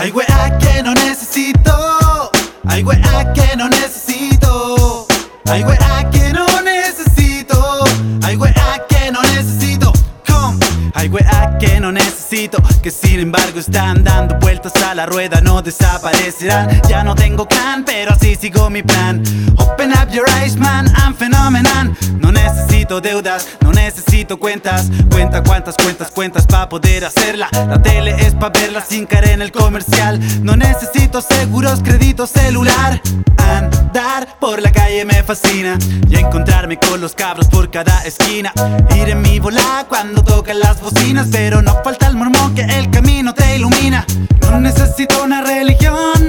Hay wea que no necesito. Hay wea que no necesito. Hay wea que no necesito. Hay wea que no necesito. Come. Hay wea que no necesito. Que sin embargo están dando vueltas a la rueda. No desaparecerán. Ya no tengo can, pero así sigo mi plan. Open up your eyes, man. I'm phenomenon. No necesito deudas, no necesito cuentas. Cuenta cuántas cuentas, cuentas para poder hacerla. La tele es pa' verla sin caer en el comercial. No necesito seguros, crédito celular. Andar por la calle me fascina y encontrarme con los cabros por cada esquina. Ir en mi bola cuando tocan las bocinas, pero no falta el mormón que el camino te ilumina. No necesito una religión,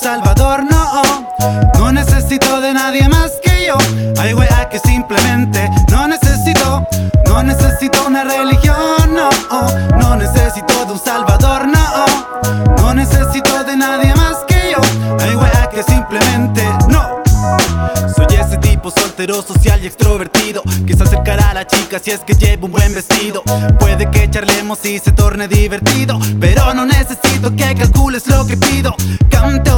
salvador, no. No necesito de nadie más que yo. Hay wea que simplemente no necesito. No necesito una religión, no. No necesito de un salvador, no. No necesito de nadie más que yo. Hay wea que simplemente no. Soy ese tipo soltero, social y extrovertido Que se acercará a la chica si es que lleva un buen vestido Puede que charlemos y se torne divertido Pero no necesito que calcules lo que pido Cante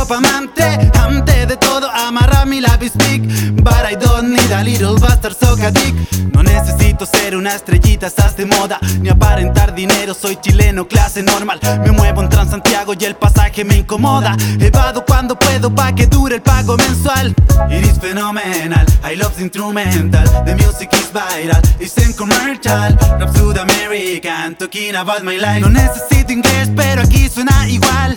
hop amante Ante de todo amarra mi lápiz big But I don't need a little bastard soca dick. No necesito ser una estrellita, estás de moda Ni aparentar dinero, soy chileno, clase normal. Me muevo en Transantiago y el pasaje me incomoda. Evado cuando puedo pa' que dure el pago mensual. It is phenomenal, I love the instrumental. The music is viral, it's in commercial. Rap Sud American, talking about my life. No necesito inglés, pero aquí suena igual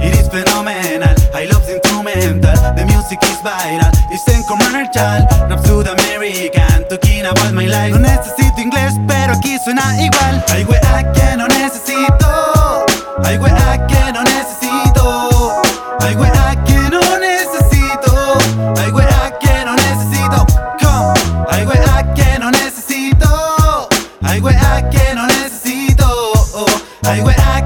It is phenomenal, I love the instrumental. The music is viral, it's in commercial. Rap Sud American, talking about my life. No necesito inglés, pero aquí suena igual. Hay wea que no necesito. Hay wea que no necesito. Hay wea que no necesito. Hay wea que no necesito. Come. Hay wea que no necesito. Hay wea que no necesito. Hay wea